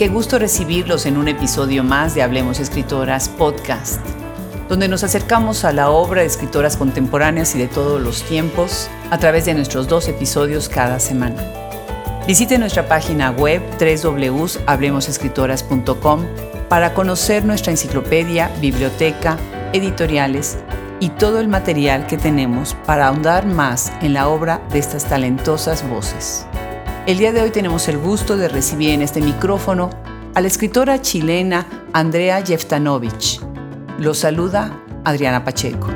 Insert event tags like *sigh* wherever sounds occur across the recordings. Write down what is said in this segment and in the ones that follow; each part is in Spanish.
Qué gusto recibirlos en un episodio más de Hablemos Escritoras Podcast, donde nos acercamos a la obra de escritoras contemporáneas y de todos los tiempos a través de nuestros dos episodios cada semana. Visite nuestra página web www.hablemosescritoras.com para conocer nuestra enciclopedia, biblioteca, editoriales y todo el material que tenemos para ahondar más en la obra de estas talentosas voces. El día de hoy tenemos el gusto de recibir en este micrófono a la escritora chilena Andrea Jeftanovich. Lo saluda Adriana Pacheco.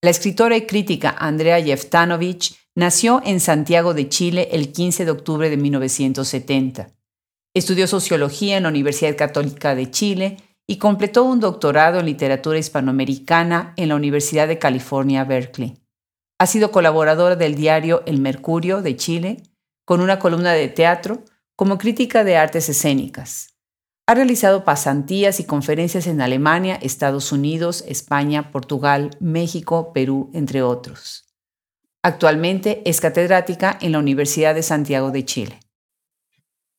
La escritora y crítica Andrea Jeftanovich nació en Santiago de Chile el 15 de octubre de 1970. Estudió sociología en la Universidad Católica de Chile y completó un doctorado en literatura hispanoamericana en la Universidad de California, Berkeley. Ha sido colaboradora del diario El Mercurio de Chile, con una columna de teatro, como crítica de artes escénicas. Ha realizado pasantías y conferencias en Alemania, Estados Unidos, España, Portugal, México, Perú, entre otros. Actualmente es catedrática en la Universidad de Santiago de Chile.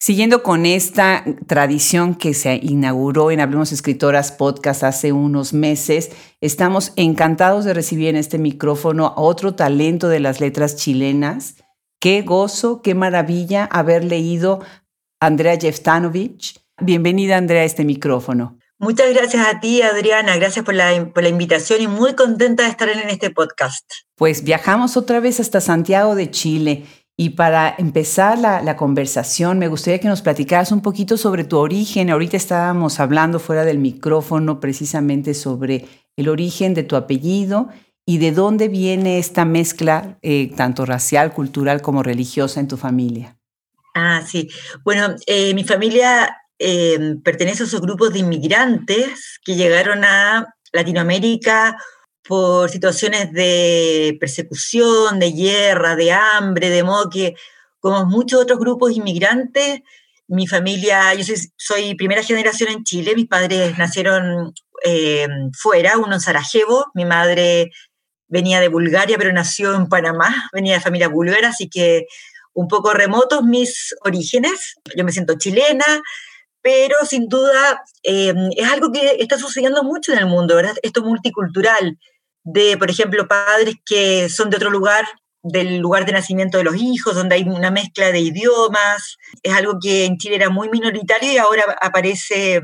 Siguiendo con esta tradición que se inauguró en Hablemos Escritoras Podcast hace unos meses, estamos encantados de recibir en este micrófono a otro talento de las letras chilenas. Qué gozo, qué maravilla haber leído a Andrea Jeftanovich. Bienvenida, Andrea, a este micrófono. Muchas gracias a ti, Adriana. Gracias por la, por la, invitación y muy contenta de estar en este podcast. Pues viajamos otra vez hasta Santiago de Chile y para empezar la, conversación, me gustaría que nos platicaras un poquito sobre tu origen. Ahorita estábamos hablando fuera del micrófono precisamente sobre el origen de tu apellido y de dónde viene esta mezcla eh, tanto racial, cultural como religiosa en tu familia. Ah, sí. Bueno, eh, mi familia eh, pertenece a esos grupos de inmigrantes que llegaron a Latinoamérica por situaciones de persecución, de guerra, de hambre, de modo que, como muchos otros grupos inmigrantes, mi familia, yo soy, primera generación en Chile, mis padres nacieron eh, fuera, uno en Sarajevo, mi madre venía de Bulgaria, pero nació en Panamá, venía de familia búlgara, así que un poco remotos mis orígenes, yo me siento chilena, pero sin duda eh, es algo que está sucediendo mucho en el mundo, ¿verdad? Esto multicultural, de, por ejemplo, padres que son de otro lugar, del lugar de nacimiento de los hijos, donde hay una mezcla de idiomas. Es algo que en Chile era muy minoritario y ahora aparece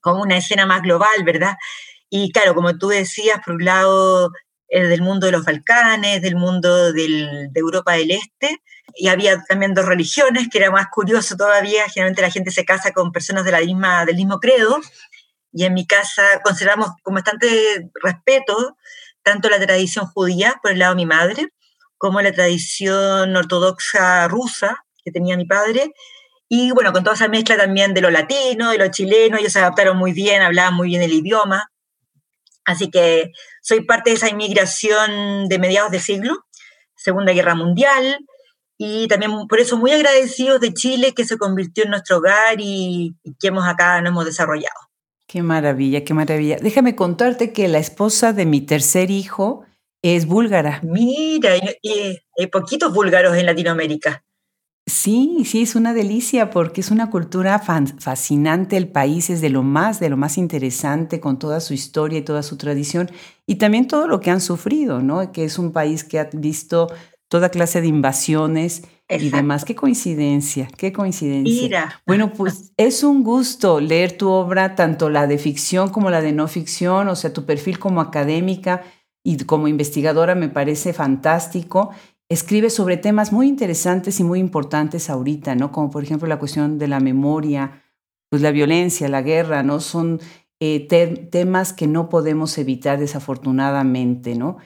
como una escena más global, ¿verdad? Y claro, como tú decías, por un lado, del mundo de los Balcanes, del mundo de Europa del Este, y había también dos religiones, que era más curioso todavía, generalmente la gente se casa con personas de la misma, del mismo credo, y en mi casa consideramos con bastante respeto tanto la tradición judía por el lado de mi madre, como la tradición ortodoxa rusa que tenía mi padre, y bueno, con toda esa mezcla también de lo latino, de lo chileno, ellos se adaptaron muy bien, hablaban muy bien el idioma, así que soy parte de esa inmigración de mediados de siglo, Segunda Guerra Mundial, y también por eso muy agradecidos de Chile que se convirtió en nuestro hogar y, y que hemos acá nos hemos desarrollado. Qué maravilla, qué maravilla. Déjame contarte que la esposa de mi tercer hijo es búlgara. Mira, hay poquitos búlgaros en Latinoamérica. Sí, sí, es una delicia porque es una cultura fascinante. El país es de lo más, de lo más interesante con toda su historia y toda su tradición y también todo lo que han sufrido, ¿no? Que es un país que ha visto toda clase de invasiones y demás. Qué coincidencia, qué coincidencia. Mira. Bueno, pues es un gusto leer tu obra, tanto la de ficción como la de no ficción, o sea, tu perfil como académica y como investigadora me parece fantástico. Escribe sobre temas muy interesantes y muy importantes ahorita, ¿no? Como por ejemplo la cuestión de la memoria, pues la violencia, la guerra, ¿no? Son eh, temas que no podemos evitar desafortunadamente, ¿no?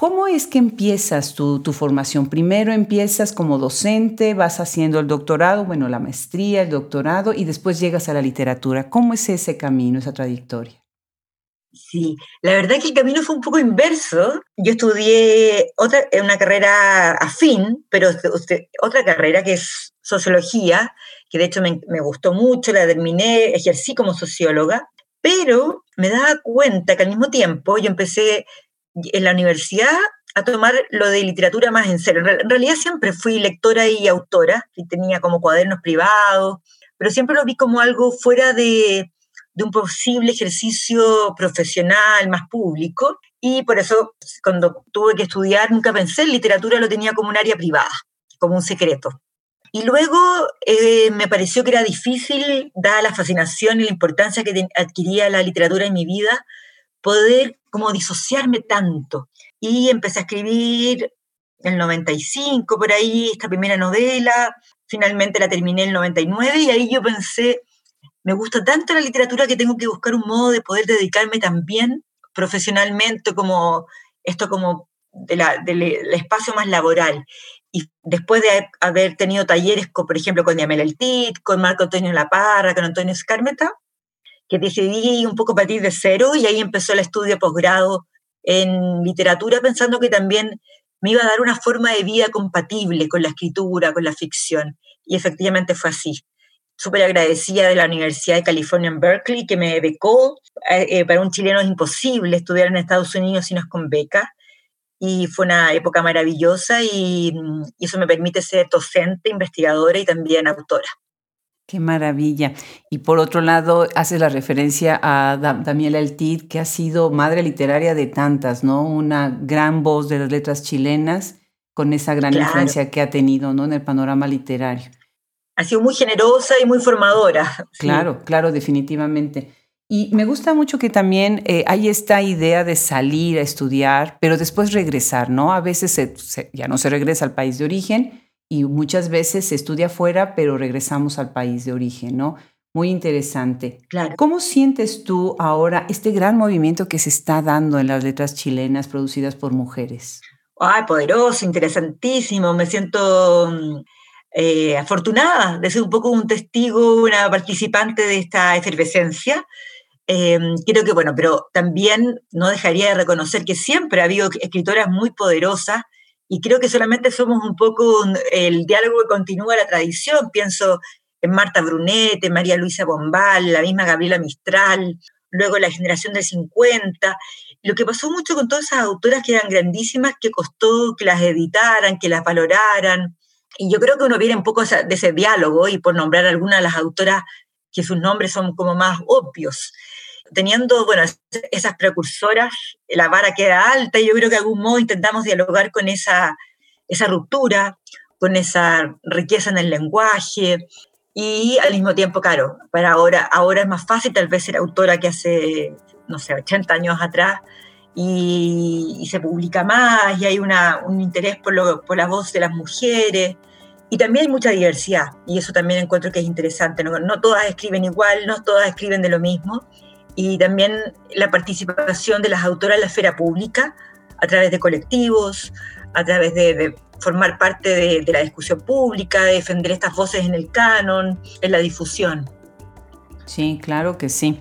¿Cómo es que empiezas tu, formación? Primero empiezas como docente, vas haciendo el doctorado, bueno, la maestría, el doctorado, y después llegas a la literatura. ¿Cómo es ese camino, esa trayectoria? Sí, la verdad que el camino fue un poco inverso. Yo estudié otra, una carrera afín, pero otra carrera que es sociología, que de hecho me, me gustó mucho, la terminé, ejercí como socióloga, pero me daba cuenta que al mismo tiempo yo empecé en la universidad a tomar lo de literatura más en serio. En realidad siempre fui lectora y autora, y tenía como cuadernos privados, pero siempre lo vi como algo fuera de, de un posible ejercicio profesional más público y por eso cuando tuve que estudiar nunca pensé en literatura, lo tenía como un área privada, como un secreto. Y luego eh, me pareció que era difícil, dada la fascinación y la importancia que adquiría la literatura en mi vida, poder como disociarme tanto. Y empecé a escribir el 95, por ahí, esta primera novela, finalmente la terminé en el 99 y ahí yo pensé, me gusta tanto la literatura que tengo que buscar un modo de poder dedicarme también profesionalmente como esto como del espacio más laboral. Y después de haber tenido talleres, con, por ejemplo, con Diamela El con Marco Antonio La Parra, con Antonio Escarmeta, que decidí un poco partir de cero y ahí empezó el estudio posgrado en literatura, pensando que también me iba a dar una forma de vida compatible con la escritura, con la ficción. Y efectivamente fue así. Súper agradecida de la Universidad de California en Berkeley, que me becó. Eh, eh, para un chileno es imposible estudiar en Estados Unidos si no es con beca y fue una época maravillosa y, eso me permite ser docente, investigadora y también autora. Qué maravilla. Y por otro lado, haces la referencia a Daniela Eltid, que ha sido madre literaria de tantas, ¿no? Una gran voz de las letras chilenas, con esa gran influencia que ha tenido, ¿no? En el panorama literario. Ha sido muy generosa y muy formadora. *laughs* Claro, claro, definitivamente. Y me gusta mucho que también eh, hay esta idea de salir a estudiar, pero después regresar, ¿no? A veces ya no se regresa al país de origen y muchas veces se estudia fuera, pero regresamos al país de origen, ¿no? Muy interesante. Claro. ¿Cómo sientes tú ahora este gran movimiento que se está dando en las letras chilenas producidas por mujeres? Ay, poderoso, interesantísimo. Me siento mm, eh, afortunada de ser un poco un testigo, una participante de esta efervescencia. Em, creo que, bueno, pero también no dejaría de reconocer que siempre ha habido escritoras muy poderosas y creo que solamente somos un poco el diálogo que continúa la tradición. Pienso en Marta Brunete, María Luisa Bombal, la misma Gabriela Mistral, luego la generación del 50. Lo que pasó mucho con todas esas autoras que eran grandísimas, que costó que las editaran, que las valoraran. Y yo creo que uno viene un poco de ese diálogo, y por nombrar algunas de las autoras que sus nombres son como más obvios teniendo, bueno, esas precursoras, la vara queda alta y yo creo que de algún modo intentamos dialogar con esa, esa ruptura, con esa riqueza en el lenguaje y al mismo tiempo, claro, para ahora, ahora es más fácil tal vez ser autora que hace, no sé, 80 años atrás y, se publica más y hay una, un interés por, lo, por la voz de las mujeres. Y también hay mucha diversidad, y eso también encuentro que es interesante. No, no todas escriben igual, no todas escriben de lo mismo, y también la participación de las autoras en la esfera pública a través de colectivos, a través de, formar parte de, la discusión pública, de defender estas voces en el canon, en la difusión. Sí, claro que sí.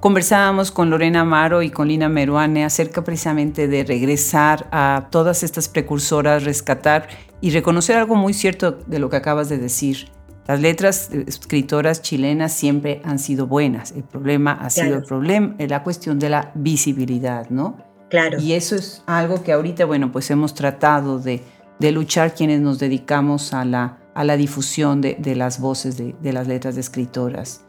Conversábamos con Lorena Amaro y con Lina Meruane acerca precisamente de regresar a todas estas precursoras, rescatar y reconocer algo muy cierto de lo que acabas de decir, las letras escritoras chilenas siempre han sido buenas. El problema ha sido el problema, la cuestión de la visibilidad, ¿no? Claro. Y eso es algo que ahorita, bueno, pues hemos tratado de, luchar quienes nos dedicamos a la, a la difusión de, las voces de, las letras de escritoras.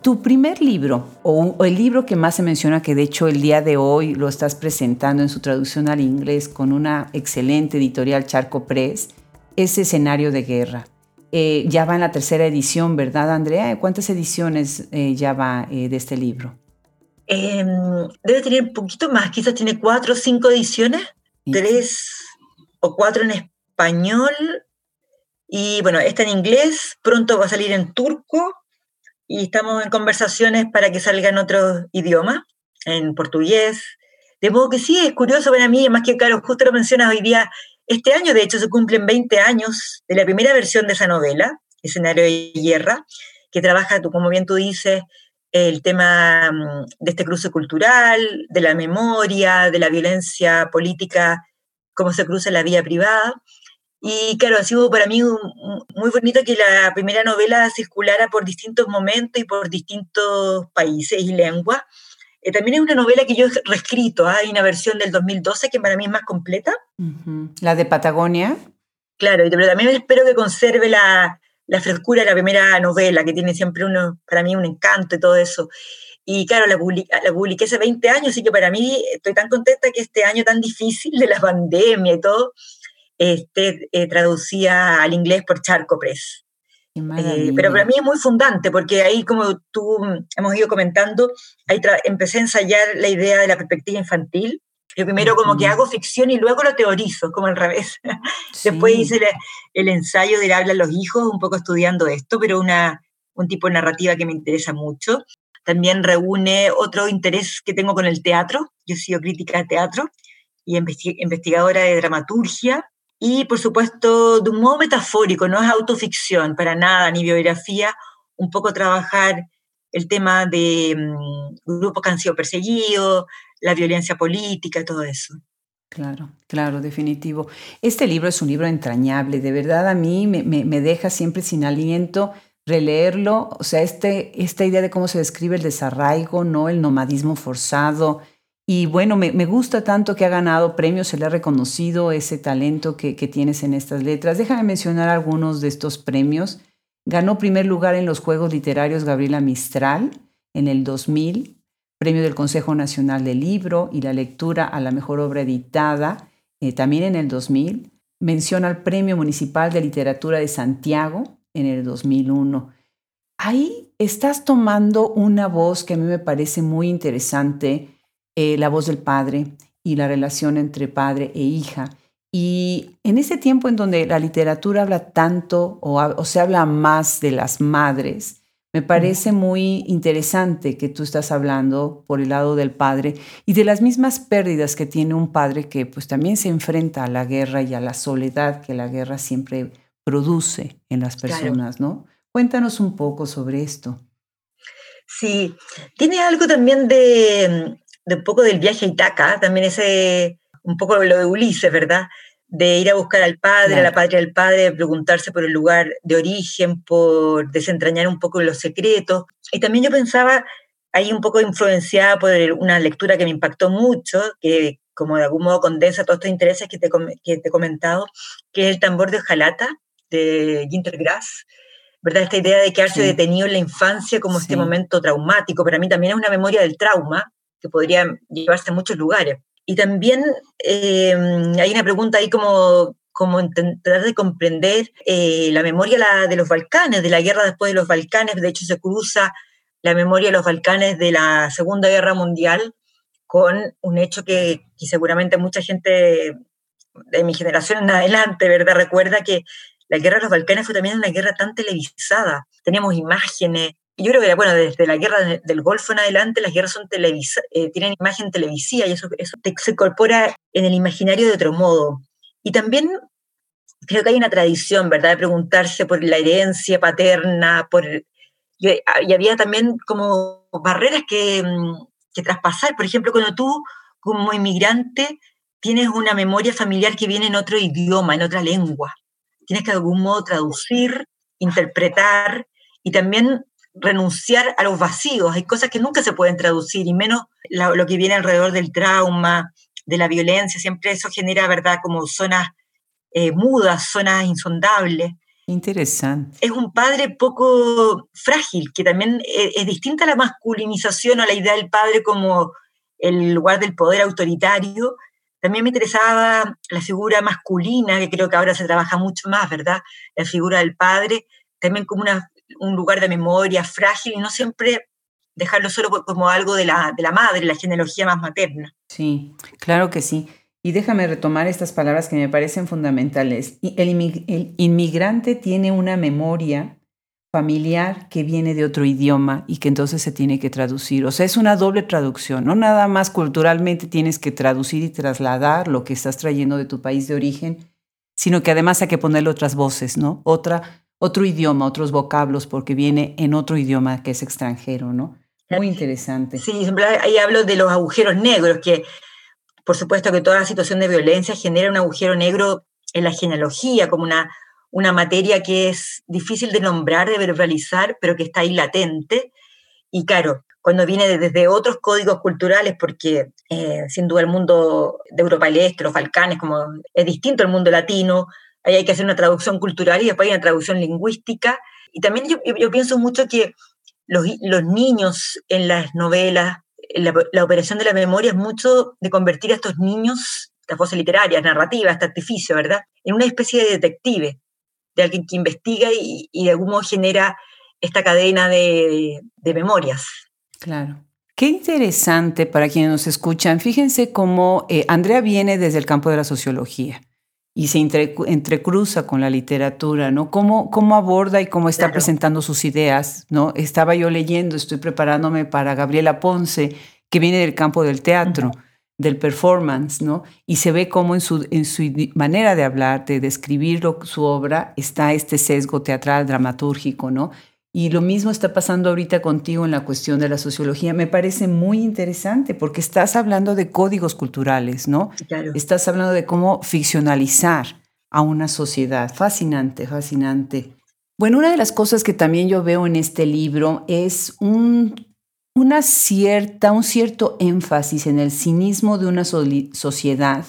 Tu primer libro, o, o, el libro que más se menciona, que de hecho el día de hoy lo estás presentando en su traducción al inglés con una excelente editorial Charco Press, es Escenario de Guerra. Eh, ya va en la tercera edición, ¿verdad, Andrea? ¿Cuántas ediciones eh, ya va eh, de este libro? Em, debe tener un poquito más, quizás tiene cuatro o cinco ediciones, tres o cuatro en español, y bueno, está en inglés, pronto va a salir en turco, y estamos en conversaciones para que salga en otros idiomas, en portugués. De modo que sí, es curioso para mí, más que claro, justo lo mencionas hoy día, este año, de hecho, se cumplen 20 años de la primera versión de esa novela, Escenario de Guerra, que trabaja, como bien tú dices, el tema mm, de este cruce cultural, de la memoria, de la violencia política, cómo se cruza la vía privada. Y claro, ha sido para mí muy bonito que la primera novela circulara por distintos momentos y por distintos países y lenguas. Eh, también es una novela que yo he reescrito, ¿ah? hay una versión del 2012 que para mí es más completa. ¿La de Patagonia? Claro, pero también espero que conserve la, la frescura de la primera novela, que tiene siempre uno, para mí un encanto y todo eso. Y claro, la, la publiqué hace 20 años, así que para mí estoy tan contenta que este año tan difícil de la pandemia y todo, esté eh, traducía al inglés por Charco Press. Eh, pero para mí es muy fundante, porque ahí, como tú mm, hemos ido comentando, ahí empecé a ensayar la idea de la perspectiva infantil. Yo primero como que hago ficción y luego lo teorizo, como al revés. *laughs* Después hice el ensayo de Hablan los hijos, un poco estudiando esto, pero una, un tipo de narrativa que me interesa mucho. También reúne otro interés que tengo con el teatro. Yo he sido crítica de teatro y investigadora de dramaturgia y por supuesto de un modo metafórico, no es autoficción para nada, ni biografía, un poco trabajar el tema de mm, grupos que han sido perseguidos, la violencia política, todo eso. Claro, claro, definitivo. Este libro es un libro entrañable, de verdad a mí me, me, deja siempre sin aliento releerlo, o sea, este, esta idea de cómo se describe el desarraigo, ¿no? el nomadismo forzado, y bueno, me, gusta tanto que ha ganado premios, se le ha reconocido ese talento que, tienes en estas letras. Déjame mencionar algunos de estos premios. Ganó primer lugar en los Juegos Literarios Gabriela Mistral en el 2000, premio del Consejo Nacional del Libro y la lectura a la mejor obra editada, eh, también en el 2000. Menciona al Premio Municipal de Literatura de Santiago en el 2001. Ahí estás tomando una voz que a mí me parece muy interesante eh, la voz del padre y la relación entre padre e hija. Y en ese tiempo en donde la literatura habla tanto o, se habla más de las madres, me parece muy interesante que tú estás hablando por el lado del padre y de las mismas pérdidas que tiene un padre que pues también se enfrenta a la guerra y a la soledad que la guerra siempre produce en las personas, ¿no? Cuéntanos un poco sobre esto. Sí, tiene algo también de, de un poco del viaje a Itaca, también ese, un poco lo de Ulises, ¿verdad? De ir a buscar al padre, a la patria del padre, preguntarse por el lugar de origen, por desentrañar un poco los secretos. Y también yo pensaba, ahí un poco influenciada por una lectura que me impactó mucho, que como de algún modo condensa todos estos intereses que te, que te he comentado, que es el tambor de Ojalata, de Ginter Grass, ¿verdad? Esta idea de quedarse detenido en la infancia como este momento traumático, para mí también es una memoria del trauma, que podría llevarse a muchos lugares. Y también em, hay una pregunta ahí como, como intentar de comprender eh, la memoria de los Balcanes, de la guerra después de los Balcanes. De hecho, se cruza la memoria de los Balcanes de la Segunda Guerra Mundial con un hecho que, que seguramente mucha gente de mi generación en adelante, ¿verdad? Recuerda que la guerra de los Balcanes fue también una guerra tan televisada. Teníamos imágenes, yo creo que, bueno, desde la guerra del Golfo en adelante, las guerras son eh, tienen imagen televisiva y eso, eso se incorpora en el imaginario de otro modo. Y también creo que hay una tradición, ¿verdad?, de preguntarse por la herencia paterna, por... Y, había también como barreras que, mm, que traspasar. Por ejemplo, cuando tú, como inmigrante, tienes una memoria familiar que viene en otro idioma, en otra lengua. Tienes que de algún modo traducir, interpretar y también renunciar a los vacíos. Hay cosas que nunca se pueden traducir y menos lo que viene alrededor del trauma, de la violencia. Siempre eso genera, ¿verdad?, como zonas eh, mudas, zonas insondables. Interesante. Es un padre poco frágil, que también es, es, distinta a la masculinización o a la idea del padre como el lugar del poder autoritario. También me interesaba la figura masculina, que creo que ahora se trabaja mucho más, ¿verdad? La figura del padre, también como una un lugar de memoria frágil y no siempre dejarlo solo como algo de la, de la madre, la genealogía más materna. Sí, claro que sí. Y déjame retomar estas palabras que me parecen fundamentales. El, inmigrante tiene una memoria familiar que viene de otro idioma y que entonces se tiene que traducir. O sea, es una doble traducción. No nada más culturalmente tienes que traducir y trasladar lo que estás trayendo de tu país de origen, sino que además hay que ponerle otras voces, ¿no? Otra otro idioma, otros vocablos, porque viene en otro idioma que es extranjero, ¿no? Muy interesante. Sí, ahí hablo de los agujeros negros, que por supuesto que toda situación de violencia genera un agujero negro en la genealogía, como una, una materia que es difícil de nombrar, de verbalizar, pero que está ahí latente. Y claro, cuando viene desde otros códigos culturales, porque eh, sin duda el mundo de Europa del Este, los Balcanes, como es distinto al mundo latino, hay que hacer una traducción cultural y después hay una traducción lingüística. Y también yo, pienso mucho que los, niños en las novelas, la, operación de la memoria es mucho de convertir a estos niños, las voces literarias, narrativas, este artificio, ¿verdad?, en una especie de detective, de alguien que investiga y, y de algún modo genera esta cadena de, de memorias. Claro. Qué interesante para quienes nos escuchan. Fíjense cómo eh, Andrea viene desde el campo de la sociología y se entrecruza con la literatura, ¿no? Cómo, cómo aborda y cómo está presentando sus ideas, ¿no? Estaba yo leyendo, estoy preparándome para Gabriela Ponce, que viene del campo del teatro, del performance, ¿no? Y se ve cómo en su, en su manera de hablar, de describir su obra, está este sesgo teatral, dramatúrgico, ¿no? Y lo mismo está pasando ahorita contigo en la cuestión de la sociología. Me parece muy interesante porque estás hablando de códigos culturales, ¿no? Claro. Estás hablando de cómo ficcionalizar a una sociedad. Fascinante, fascinante. Bueno, una de las cosas que también yo veo en este libro es un, una cierta, un cierto énfasis en el cinismo de una sociedad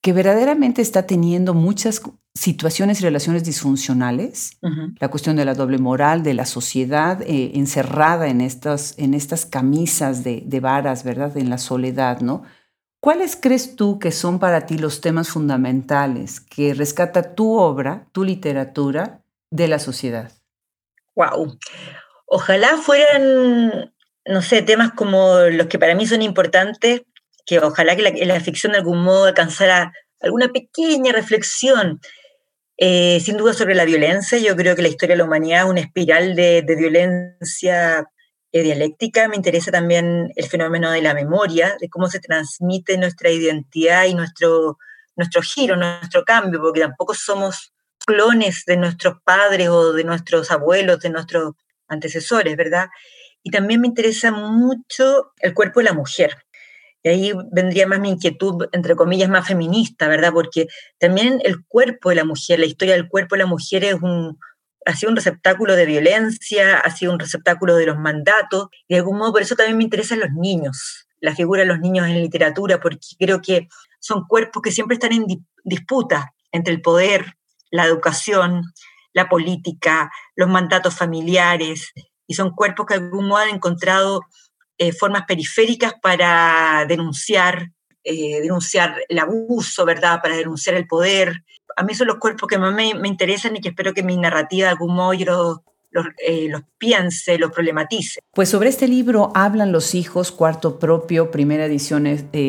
que verdaderamente está teniendo muchas situaciones y relaciones disfuncionales, la cuestión de la doble moral, de la sociedad eh, encerrada en estas, en estas camisas de, de, varas, ¿verdad? En la soledad, ¿no? ¿Cuáles crees tú que son para ti los temas fundamentales que rescata tu obra, tu literatura de la sociedad? ¡Wow! Ojalá fueran, no sé, temas como los que para mí son importantes, que ojalá que la, ficción de algún modo alcanzara alguna pequeña reflexión eh, sin duda sobre la violencia, yo creo que la historia de la humanidad es una espiral de, violencia eh, dialéctica. Me interesa también el fenómeno de la memoria, de cómo se transmite nuestra identidad y nuestro, nuestro giro, nuestro cambio, porque tampoco somos clones de nuestros padres o de nuestros abuelos, de nuestros antecesores, ¿verdad? Y también me interesa mucho el cuerpo de la mujer. Y ahí vendría más mi inquietud, entre comillas, más feminista, ¿verdad? Porque también el cuerpo de la mujer, la historia del cuerpo de la mujer es un, ha sido un receptáculo de violencia, ha sido un receptáculo de los mandatos, y de algún modo por eso también me interesan los niños, la figura de los niños en literatura, porque creo que son cuerpos que siempre están en disputa entre el poder, la educación, la política, los mandatos familiares, y son cuerpos que de algún modo han encontrado eh, formas periféricas para denunciar, eh, denunciar el abuso, ¿verdad? Para denunciar el poder. A mí son los cuerpos que más me, interesan y que espero que mi narrativa de algún modo eh, los, piense, los problematice. Pues sobre este libro hablan los hijos, cuarto propio, primera edición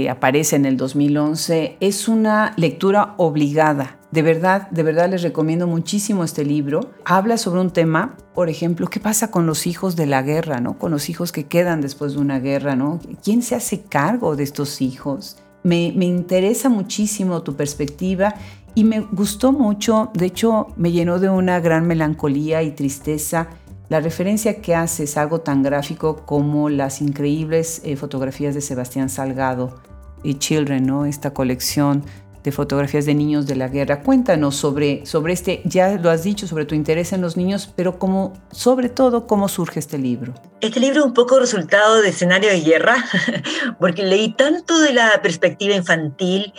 aparece en el 2011. Es una lectura obligada de verdad, de verdad les recomiendo muchísimo este libro. Habla sobre un tema, por ejemplo, ¿qué pasa con los hijos de la guerra, ¿no? Con los hijos que quedan después de una guerra, ¿no? ¿Quién se hace cargo de estos hijos? Me, me interesa muchísimo tu perspectiva y me gustó mucho, de hecho me llenó de una gran melancolía y tristeza la referencia que haces algo tan gráfico como las increíbles eh, fotografías de Sebastián Salgado y Children, ¿no? Esta colección de fotografías de niños de la guerra. Cuéntanos sobre, sobre este, ya lo has dicho, sobre tu interés en los niños, pero como, sobre todo, ¿cómo surge este libro? Este libro es un poco resultado de escenario de guerra, *laughs* porque leí tanto de la perspectiva infantil,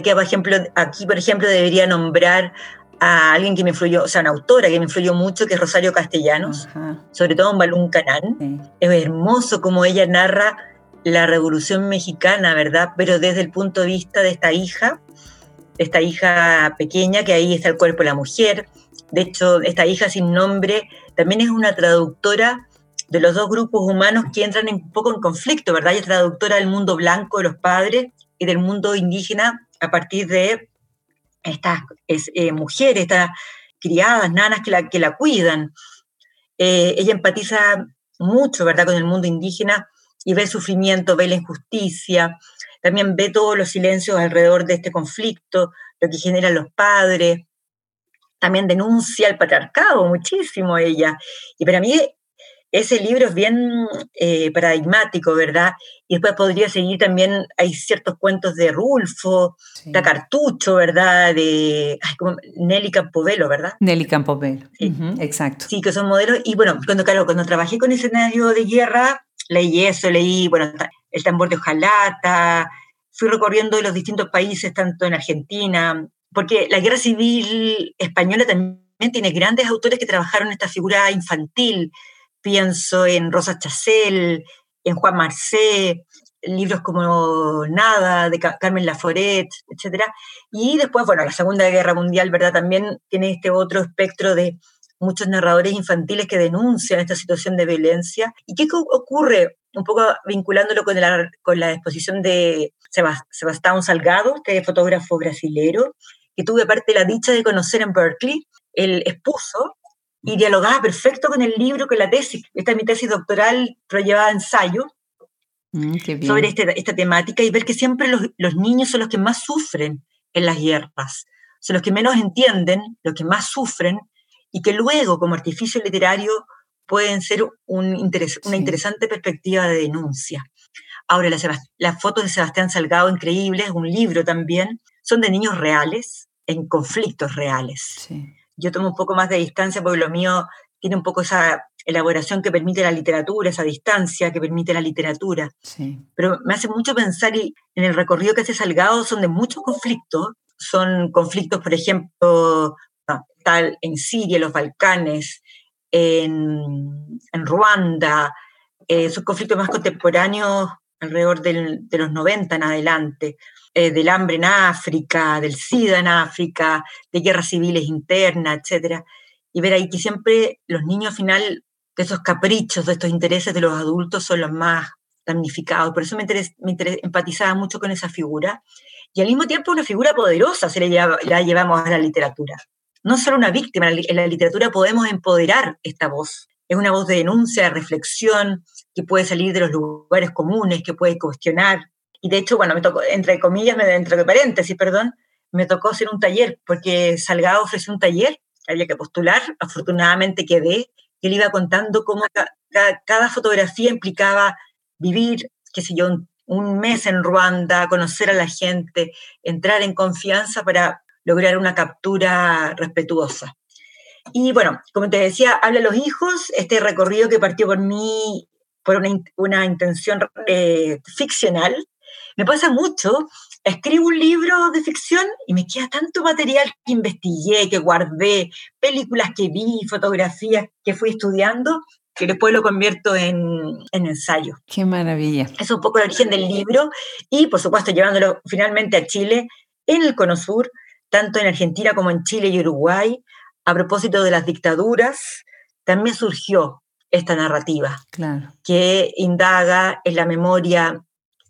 que aquí, por ejemplo, aquí, por ejemplo, debería nombrar a alguien que me influyó, o sea, una autora que me influyó mucho, que es Rosario Castellanos, sobre todo en Balún Canán. Es hermoso como ella narra la Revolución Mexicana, ¿verdad? Pero desde el punto de vista de esta hija, esta hija pequeña, que ahí está el cuerpo de la mujer. De hecho, esta hija sin nombre también es una traductora de los dos grupos humanos que entran un poco en conflicto, ¿verdad? Ella es traductora del mundo blanco de los padres y del mundo indígena a partir de estas eh, mujeres, estas criadas, nanas que la, que la cuidan. Eh, ella empatiza mucho, ¿verdad?, con el mundo indígena y ve el sufrimiento, ve la injusticia, también ve todos los silencios alrededor de este conflicto, lo que generan los padres, también denuncia el patriarcado muchísimo ella. Y para mí ese libro es bien eh, paradigmático, ¿verdad? Y después podría seguir también, hay ciertos cuentos de Rulfo, de Cartucho, ¿verdad? De Nelly Campovelo, ¿verdad? Nelly Campovelo, exacto. Sí, que son modelos. Y bueno, cuando, claro, cuando trabajé con escenario de guerra, leí eso, leí, bueno, El tambor de Ojalata, fui recorriendo los distintos países, tanto en Argentina, porque la guerra civil española también tiene grandes autores que trabajaron esta figura infantil. Pienso en Rosa Chacel, en Juan Marcé, libros como Nada, de Carmen Laforet, etc. Y después, bueno, la Segunda Guerra Mundial, ¿verdad? También tiene este otro espectro de muchos narradores infantiles que denuncian esta situación de violencia. ¿Y qué ocurre? Un poco vinculándolo con la, con la exposición de Sebastián Salgado, este fotógrafo brasilero, que tuve parte la dicha de conocer en Berkeley. Él expuso y dialogaba perfecto con el libro, con la tesis. Esta es mi tesis doctoral, pero llevaba ensayo mm, sobre este, esta temática y ver que siempre los, los niños son los que más sufren en las guerras, son los que menos entienden, los que más sufren y que luego, como artificio literario, pueden ser un una interesante perspectiva de denuncia. Ahora, las, fotos de Sebastián Salgado, increíbles, un libro también, son de niños reales, en conflictos reales. Yo tomo un poco más de distancia porque lo mío tiene un poco esa elaboración que permite la literatura, esa distancia que permite la literatura. Pero me hace mucho pensar y en el recorrido que hace Salgado son de muchos conflictos. Son conflictos, por ejemplo, tal en Siria, los Balcanes, en, Ruanda, eh, esos conflictos más contemporáneos alrededor de los 90 en adelante, eh, del hambre en África, del SIDA en África, de guerras civiles internas, etc. Y ver ahí que siempre los niños al final, de esos caprichos, de estos intereses de los adultos son los más damnificados. Por eso me, me empatizaba mucho con esa figura. Y al mismo tiempo una figura poderosa se la llevamos a la literatura no solo una víctima, en la literatura podemos empoderar esta voz. Es una voz de denuncia, de reflexión, que puede salir de los lugares comunes, que puede cuestionar. Y de hecho, bueno, me tocó, entre comillas, entre paréntesis, perdón, me tocó hacer un taller, porque Salgado ofreció un taller, había que postular, afortunadamente quedé, que él iba contando cómo cada, fotografía implicaba vivir, qué sé yo, un mes en Ruanda, conocer a la gente, entrar en confianza para lograr una captura respetuosa. Y bueno, como te decía, habla los hijos, este recorrido que partió por mí por una, intención eh, ficcional. Me pasa mucho, escribo un libro de ficción y me queda tanto material que investigué, que guardé, películas que vi, fotografías que fui estudiando, que después lo convierto en, en ensayo. Qué maravilla. Es un poco el origen del libro y, por supuesto, llevándolo finalmente a Chile, en el Cono Sur, tanto en Argentina como en Chile y Uruguay, a propósito de las dictaduras, también surgió esta narrativa que indaga en la memoria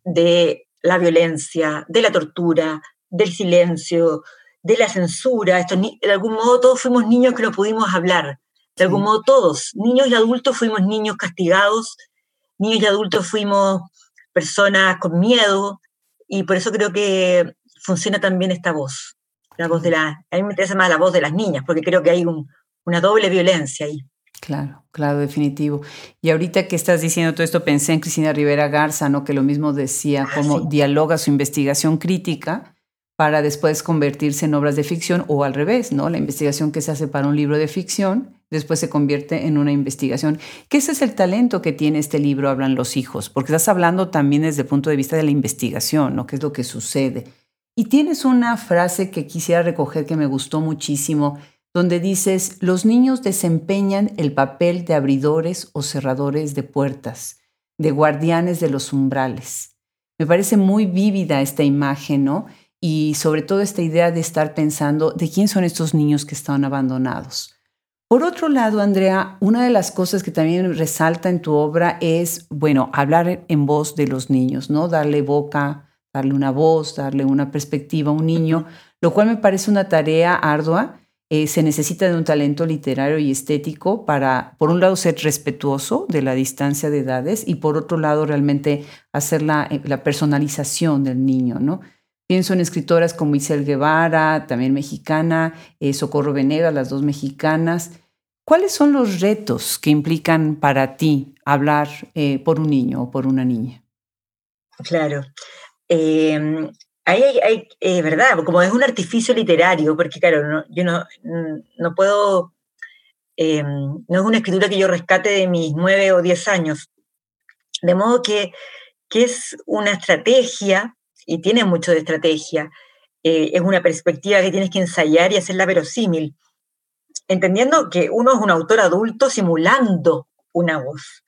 de la violencia, de la tortura, del silencio, de la censura. Esto, de algún modo todos fuimos niños que no pudimos hablar. De algún modo todos, niños y adultos fuimos niños castigados, niños y adultos fuimos personas con miedo y por eso creo que funciona también esta voz la voz de la, a mí me interesa más la voz de las niñas, porque creo que hay una doble violencia ahí. Claro, claro, definitivo. Y ahorita que estás diciendo todo esto, pensé en Cristina Rivera Garza, ¿no? Que lo mismo decía, ah, cómo dialoga su investigación crítica para después convertirse en obras de ficción o al revés, ¿no? La investigación que se hace para un libro de ficción después se convierte en una investigación. Que ese es el talento que tiene este libro, Hablan los hijos, porque estás hablando también desde el punto de vista de la investigación, ¿no? ¿Qué es lo que sucede? Y tienes una frase que quisiera recoger que me gustó muchísimo, donde dices, los niños desempeñan el papel de abridores o cerradores de puertas, de guardianes de los umbrales. Me parece muy vívida esta imagen, ¿no? Y sobre todo esta idea de estar pensando de quién son estos niños que están abandonados. Por otro lado, Andrea, una de las cosas que también resalta en tu obra es, bueno, hablar en voz de los niños, ¿no? Darle boca darle una voz, darle una perspectiva a un niño, lo cual me parece una tarea ardua. Eh, se necesita de un talento literario y estético para, por un lado, ser respetuoso de la distancia de edades y por otro lado, realmente hacer la, eh, personalización del niño, ¿no? Pienso en escritoras como Isel Guevara, también mexicana, eh, Socorro Venegas, las dos mexicanas. ¿Cuáles son los retos que implican para ti hablar por un niño o por una niña? Claro. Eh, ahí hay, eh, ¿verdad? Como es un artificio literario, porque claro, yo no, no puedo, em, no es una escritura que yo rescate de mis nueve o diez años. De modo que, que es una estrategia, y tiene mucho de estrategia, eh, es una perspectiva que tienes que ensayar y hacerla verosímil, entendiendo que uno es un autor adulto simulando una voz,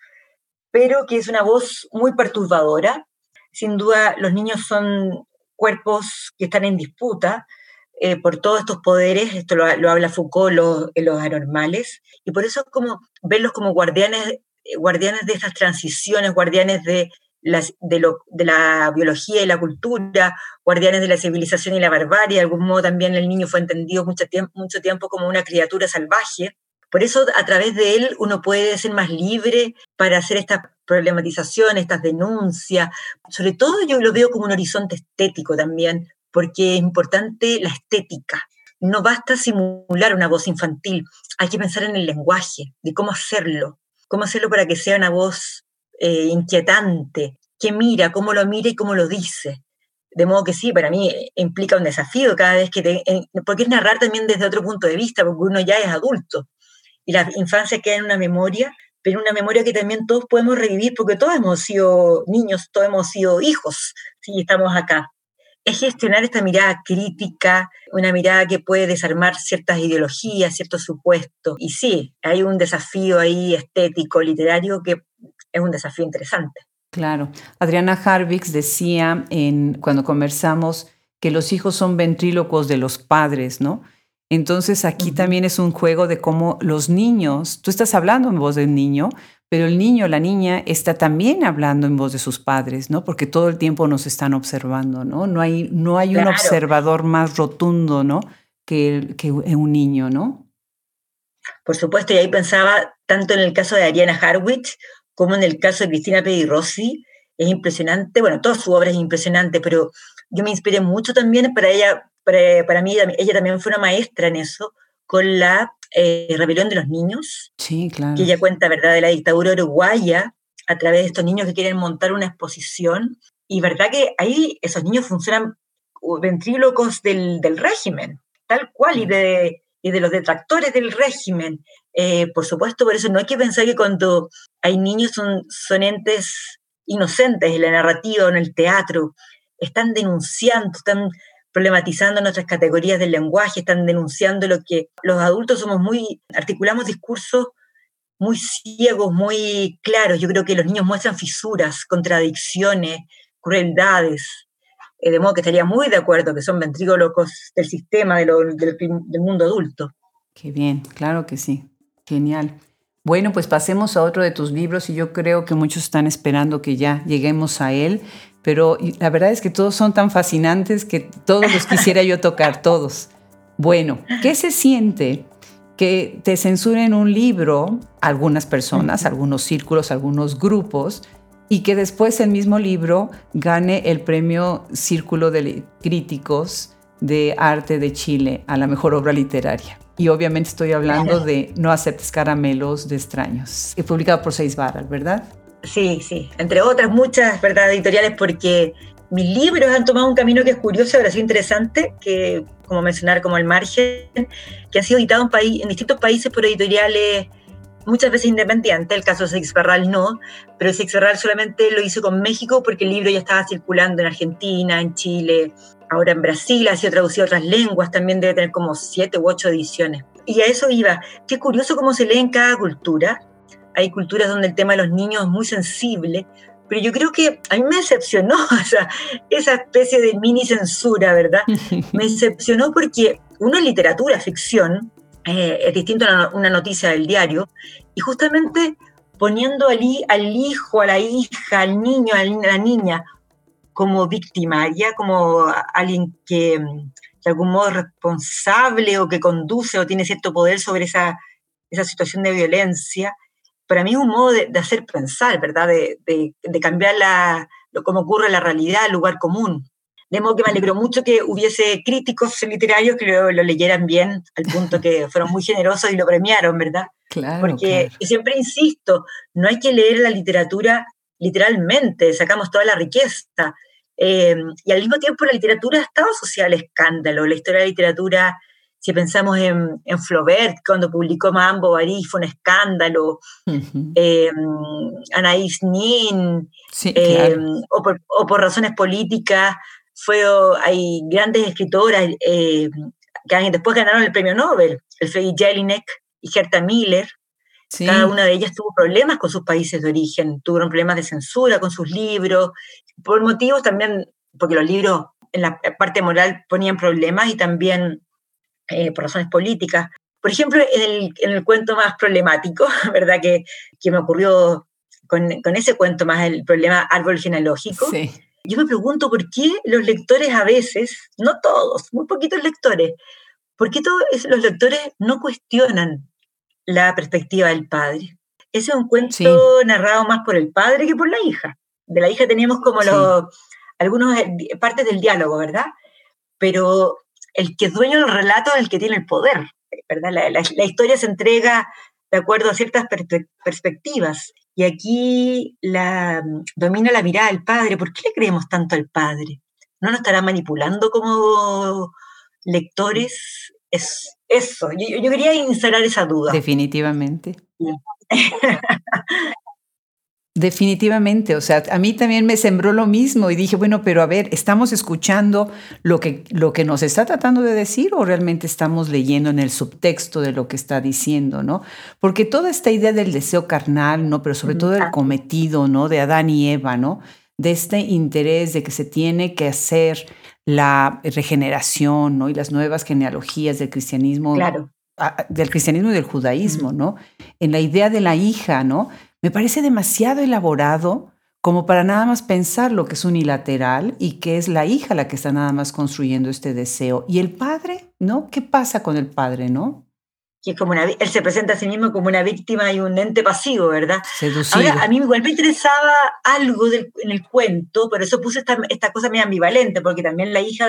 pero que es una voz muy perturbadora. Sin duda, los niños son cuerpos que están en disputa eh, por todos estos poderes, esto lo, habla Foucault en los anormales, y por eso es como verlos como guardianes, eh, guardianes de estas transiciones, guardianes de, de, lo, de, la biología y la cultura, guardianes de la civilización y la barbarie. De algún modo también el niño fue entendido mucho tiempo, mucho tiempo como una criatura salvaje. Por eso a través de él uno puede ser más libre para hacer estas problematizaciones, estas denuncias. Sobre todo yo lo veo como un horizonte estético también, porque es importante la estética. No basta simular una voz infantil, hay que pensar en el lenguaje, de cómo hacerlo, cómo hacerlo para que sea una voz eh, inquietante, que mira, cómo lo mira y cómo lo dice. De modo que sí, para mí implica un desafío cada vez que porque es narrar también desde otro punto de vista, porque uno ya es adulto y la infancia queda en una memoria, pero una memoria que también todos podemos revivir porque todos hemos sido niños, todos hemos sido hijos, si estamos acá es gestionar esta mirada crítica, una mirada que puede desarmar ciertas ideologías, ciertos supuestos. Y sí, hay un desafío ahí estético, literario, que es un desafío interesante. Claro. Adriana Harvix decía en, cuando conversamos que los hijos son ventrílocos de los padres, ¿no? Entonces aquí también es un juego de cómo los niños, tú estás hablando en voz de un niño, pero el niño, la niña está también hablando en voz de sus padres, ¿no? Porque todo el tiempo nos están observando, ¿no? No hay, no hay un observador más rotundo, ¿no? Que, que un niño, ¿no? Por supuesto, y ahí pensaba tanto en el caso de Ariana Harwich como en el caso de Cristina Rossi. Es impresionante, bueno, toda su obra es impresionante, pero yo me inspiré mucho también para ella, para, para mí, ella también fue una maestra en eso, con la eh, Rebelión de los Niños, sí, claro. que ella cuenta, ¿verdad?, de la dictadura uruguaya a través de estos niños que quieren montar una exposición. Y verdad que ahí esos niños funcionan ventrílocos del, del régimen, tal cual, y de, y de los detractores del régimen. Eh, por supuesto, por eso no hay que pensar que cuando hay niños son, son entes inocentes en la narrativa o en el teatro, están denunciando, están problematizando nuestras categorías del lenguaje, están denunciando lo que los adultos somos muy, articulamos discursos muy ciegos, muy claros. Yo creo que los niños muestran fisuras, contradicciones, crueldades. Eh, de modo que estaría muy de acuerdo que son ventrílocos del sistema del, del mundo adulto. Qué bien, claro que sí. Genial. Bueno, pues pasemos a otro de tus libros y yo creo que muchos están esperando que ya lleguemos a él pero la verdad es que todos son tan fascinantes que todos los quisiera yo tocar, todos. Bueno, ¿qué se siente que te censuren un libro algunas personas, algunos círculos, algunos grupos, y que después el mismo libro gane el premio Círculo de Críticos de Arte de Chile a la mejor obra literaria? Y obviamente estoy hablando de No aceptes caramelos de extraños, publicado por Seis Barras, ¿verdad? Sí, sí, entre otras muchas ¿verdad? editoriales, porque mis libros han tomado un camino que es curioso, ha sido interesante, que como mencionar como el margen, que han sido editados en, distintos países por editoriales muchas veces independientes, el caso de Seix Barral no, pero Seix Barral solamente lo hizo con México porque el libro ya estaba circulando en Argentina, en Chile, ahora en Brasil, ha sido traducido a otras lenguas, también debe tener como siete u ocho ediciones. Y a eso iba. Qué curioso cómo se lee en cada cultura hay culturas donde el tema de los niños es muy sensible, pero yo creo que a mí me decepcionó *laughs* esa especie de mini censura, ¿verdad? *laughs* Me decepcionó porque uno en literatura, ficción, eh, es distinto a una noticia del diario, y justamente poniendo al, al hijo, a la hija, al niño, a la niña como víctima, ya como alguien que de algún modo es responsable o que conduce o tiene cierto poder sobre esa, esa situación de violencia, para mí es un modo de, hacer pensar, ¿verdad? De, cambiar la, lo, cómo ocurre la realidad, el lugar común. De modo que me alegró mucho que hubiese críticos literarios que lo, leyeran bien, al punto que *laughs* fueron muy generosos y lo premiaron, ¿verdad? Claro. Porque siempre insisto, no hay que leer la literatura literalmente, sacamos toda la riqueza. Eh, y al mismo tiempo la literatura ha estado asociada al escándalo, la historia de la literatura Si pensamos en, en Flaubert, cuando publicó Madame Bovary, fue un escándalo. eh, Anaïs Nin, eh, o, por, razones políticas, fue, hay grandes escritoras eh, que después ganaron el premio Nobel, el Freddy Jelinek y Gerta Miller. Cada una de ellas tuvo problemas con sus países de origen, tuvieron problemas de censura con sus libros, por motivos también, porque los libros en la parte moral ponían problemas y también eh, por razones políticas. Por ejemplo, en el, cuento más problemático, *laughs* ¿verdad? Que, que me ocurrió con, con, ese cuento más el problema árbol genealógico. Yo me pregunto por qué los lectores a veces, no todos, muy poquitos lectores, por qué todos los lectores no cuestionan la perspectiva del padre. Ese es un cuento narrado más por el padre que por la hija. De la hija tenemos como los, algunas eh, partes del diálogo, ¿verdad? Pero el que es dueño del relato es el que tiene el poder, ¿verdad? La, historia se entrega de acuerdo a ciertas perspectivas. Y aquí la, domina la mirada del padre. ¿Por qué le creemos tanto al padre? ¿No nos estará manipulando como lectores? Es eso. Yo, yo quería instalar esa duda. Definitivamente. *laughs* Definitivamente, o sea, a mí también me sembró lo mismo y dije, bueno, pero a ver, ¿estamos escuchando lo que, lo que nos está tratando de decir o realmente estamos leyendo en el subtexto de lo que está diciendo, ¿no? Porque toda esta idea del deseo carnal, ¿no? Pero sobre todo el cometido, ¿no? De Adán y Eva, ¿no? De este interés de que se tiene que hacer la regeneración, ¿no? Y las nuevas genealogías del cristianismo. Claro. del cristianismo y del judaísmo, ¿no? En la idea de la hija, ¿no? Me parece demasiado elaborado como para nada más pensar lo que es unilateral y que es la hija la que está nada más construyendo este deseo. Y el padre, ¿no? ¿Qué pasa con el padre, no? Que es como una, él se presenta a sí mismo como una víctima y un ente pasivo, ¿verdad? Seducido. Ahora, a mí igual me interesaba algo en el cuento, por eso puse esta, esta cosa muy ambivalente, porque también la hija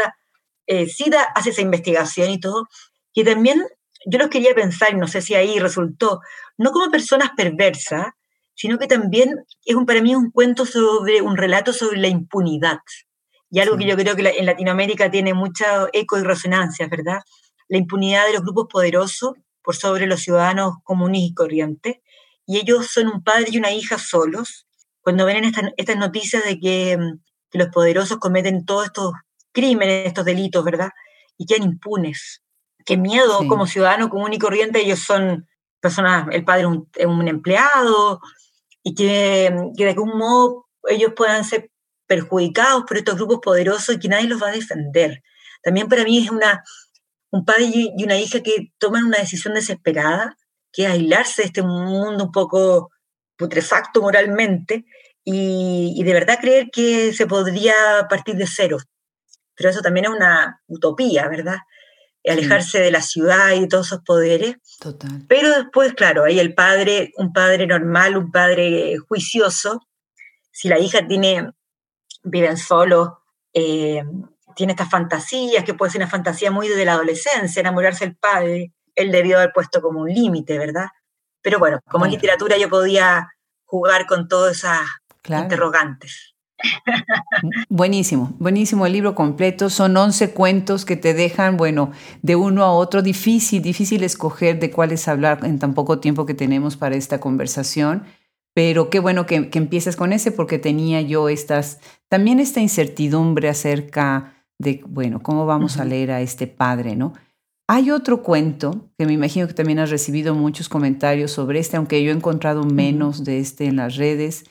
eh, hace esa investigación y todo, que también yo los quería pensar, y no sé si ahí resultó, no como personas perversas, sino que también es un, para mí un cuento sobre, un relato sobre la impunidad. Y algo que yo creo que en Latinoamérica tiene mucha eco y resonancia, ¿verdad? La impunidad de los grupos poderosos por sobre los ciudadanos comunes y corrientes. Y ellos son un padre y una hija solos. Cuando ven estas, estas noticias de que, mm, que, los poderosos cometen todos estos crímenes, estos delitos, ¿verdad? Y quedan impunes. Qué miedo como ciudadano común y corriente, ellos son personas, el padre es un, un empleado, y que, de algún modo ellos puedan ser perjudicados por estos grupos poderosos y que nadie los va a defender. También para mí es una, un padre y una hija que toman una decisión desesperada, que es aislarse de este mundo un poco putrefacto moralmente y, de verdad creer que se podría partir de cero. Pero eso también es una utopía, ¿verdad? Alejarse de la ciudad y todos esos poderes. Total. Pero después, claro, ahí el padre, un padre normal, un padre juicioso, si la hija tiene, viven solo, eh, tiene estas fantasías, que puede ser una fantasía muy de la adolescencia, enamorarse del padre, él debió haber puesto como un límite, ¿verdad? Pero bueno, como en literatura yo podía jugar con todas esas interrogantes. Buenísimo, buenísimo el libro completo. Son 11 cuentos que te dejan, bueno, de uno a otro. Difícil, difícil escoger de cuáles hablar en tan poco tiempo que tenemos para esta conversación. Pero qué bueno que, que empieces con ese porque tenía yo estas, también esta incertidumbre acerca de, bueno, cómo vamos a leer a este padre, ¿no? Hay otro cuento que me imagino que también has recibido muchos comentarios sobre este, aunque yo he encontrado menos de este en las redes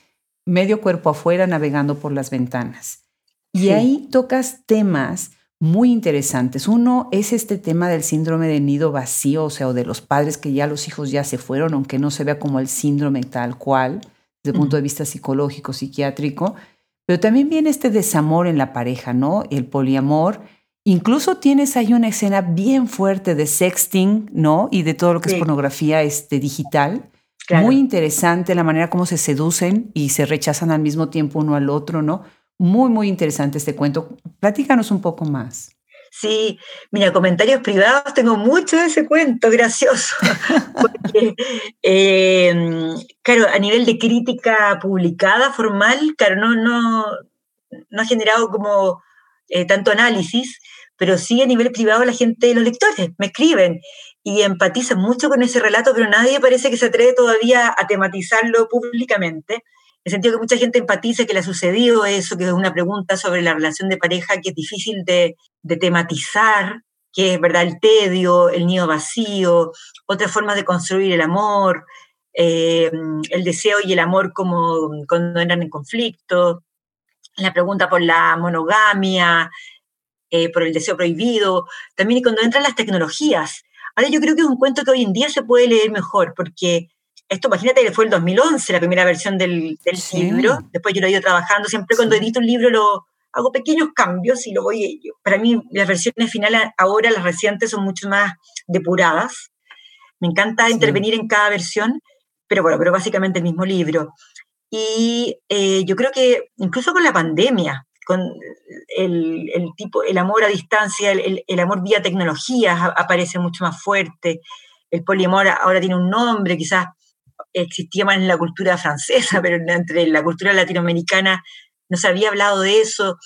medio cuerpo afuera navegando por las ventanas. Y ahí tocas temas muy interesantes. Uno es este tema del síndrome de nido vacío, o sea, o de los padres que ya los hijos ya se fueron, aunque no se vea como el síndrome tal cual, desde el punto de vista psicológico, psiquiátrico. Pero también viene este desamor en la pareja, ¿no? El poliamor. Incluso tienes ahí una escena bien fuerte de sexting, ¿no? Y de todo lo que es pornografía este, digital. Muy interesante la manera como se seducen y se rechazan al mismo tiempo uno al otro, ¿no? Muy, muy interesante este cuento. Platícanos un poco más. Sí, mira, comentarios privados, tengo mucho de ese cuento, gracioso. *laughs* Porque, em, claro, a nivel de crítica publicada, formal, claro, no, no, no ha generado como eh, tanto análisis, pero sí a nivel privado la gente, los lectores, me escriben y empatizan mucho con ese relato, pero nadie parece que se atreve todavía a tematizarlo públicamente. En el sentido que mucha gente empatiza que le ha sucedido eso, que es una pregunta sobre la relación de pareja que es difícil de, de tematizar, que es verdad el tedio, el nido vacío, otras formas de construir el amor, eh, el deseo y el amor como cuando entran en conflicto, la pregunta por la monogamia, eh, por el deseo prohibido, también cuando entran las tecnologías. Ahora yo creo que es un cuento que hoy en día se puede leer mejor, porque esto, imagínate que fue el 2011 la primera versión del, libro, después yo lo he ido trabajando, siempre cuando edito un libro lo hago pequeños cambios y lo voy, para mí las versiones finales ahora, las recientes, son mucho más depuradas. Me encanta intervenir en cada versión, pero bueno, pero básicamente el mismo libro. Y eh, yo creo que incluso con la pandemia, con el, tipo, el amor a distancia, el, amor vía tecnologías aparece mucho más fuerte. El poliamor ahora tiene un nombre, quizás existía más en la cultura francesa, *laughs* pero entre la cultura latinoamericana no se había hablado de eso,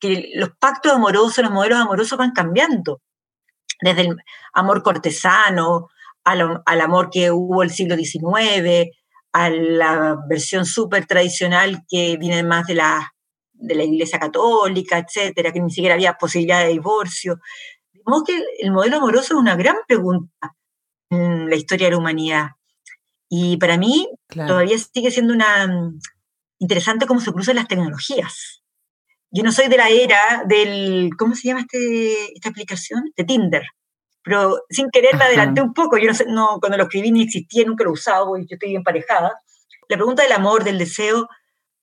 que los pactos amorosos, los modelos amorosos van cambiando, desde el amor cortesano al, al amor que hubo el siglo XIX, a la versión súper tradicional que viene más de la, de la Iglesia Católica, etcétera, que ni siquiera había posibilidad de divorcio. De modo que el modelo amoroso es una gran pregunta en la historia de la humanidad. Y para mí todavía sigue siendo una mm, interesante cómo se cruzan las tecnologías. Yo no soy de la era del, ¿cómo se llama este, esta aplicación? De Tinder pero sin querer me adelanté un poco. Yo no sé, no, cuando lo escribí ni existía, nunca lo usaba, yo estoy emparejada. La pregunta del amor, del deseo,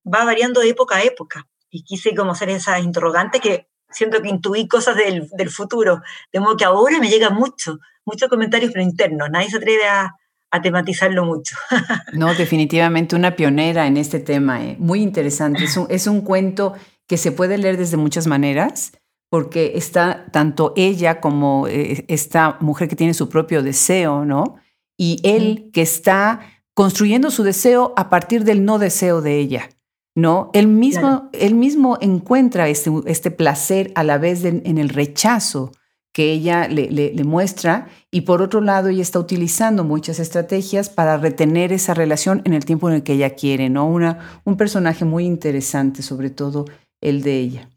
va variando de época a época. Y quise como hacer esas interrogantes que siento que intuí cosas del, del futuro. De modo que ahora me llega mucho, muchos comentarios, pero internos. Nadie se atreve a, a tematizarlo mucho. *laughs* no, definitivamente una pionera en este tema. ¿eh? Muy interesante. Es un, es un cuento que se puede leer desde muchas maneras porque está tanto ella como eh, esta mujer que tiene su propio deseo, ¿no? Y él que está construyendo su deseo a partir del no deseo de ella, ¿no? Él mismo, mismo encuentra este, este, placer a la vez en el rechazo que ella le, le, muestra y por otro lado ella está utilizando muchas estrategias para retener esa relación en el tiempo en el que ella quiere, ¿no? Una, un personaje muy interesante, sobre todo el de ella.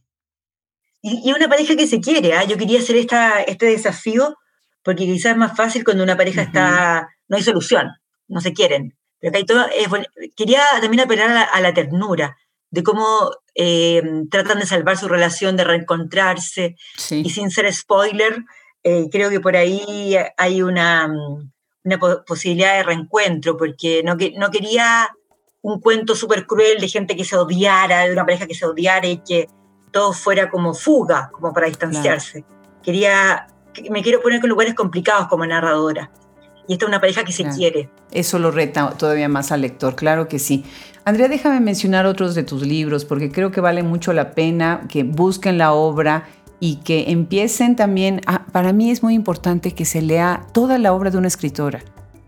Y, una pareja que se quiere, ¿ah? yo quería hacer esta, este desafío porque quizás es más fácil cuando una pareja está, no hay solución, no se quieren. Pero hay todo, quería también apelar a la, ternura, de cómo eh, tratan de salvar su relación, de reencontrarse. Y sin ser spoiler, eh, creo que por ahí hay una, una posibilidad de reencuentro, porque no, no quería un cuento súper cruel de gente que se odiara, de una pareja que se odiara y que todo fuera como fuga, como para distanciarse. Quería, me quiero poner con lugares complicados como narradora. Y esta es una pareja que se quiere. Eso lo reta todavía más al lector, claro que sí. Andrea, déjame mencionar otros de tus libros, porque creo que vale mucho la pena que busquen la obra y que empiecen también, para mí es muy importante que se lea toda la obra de una escritora,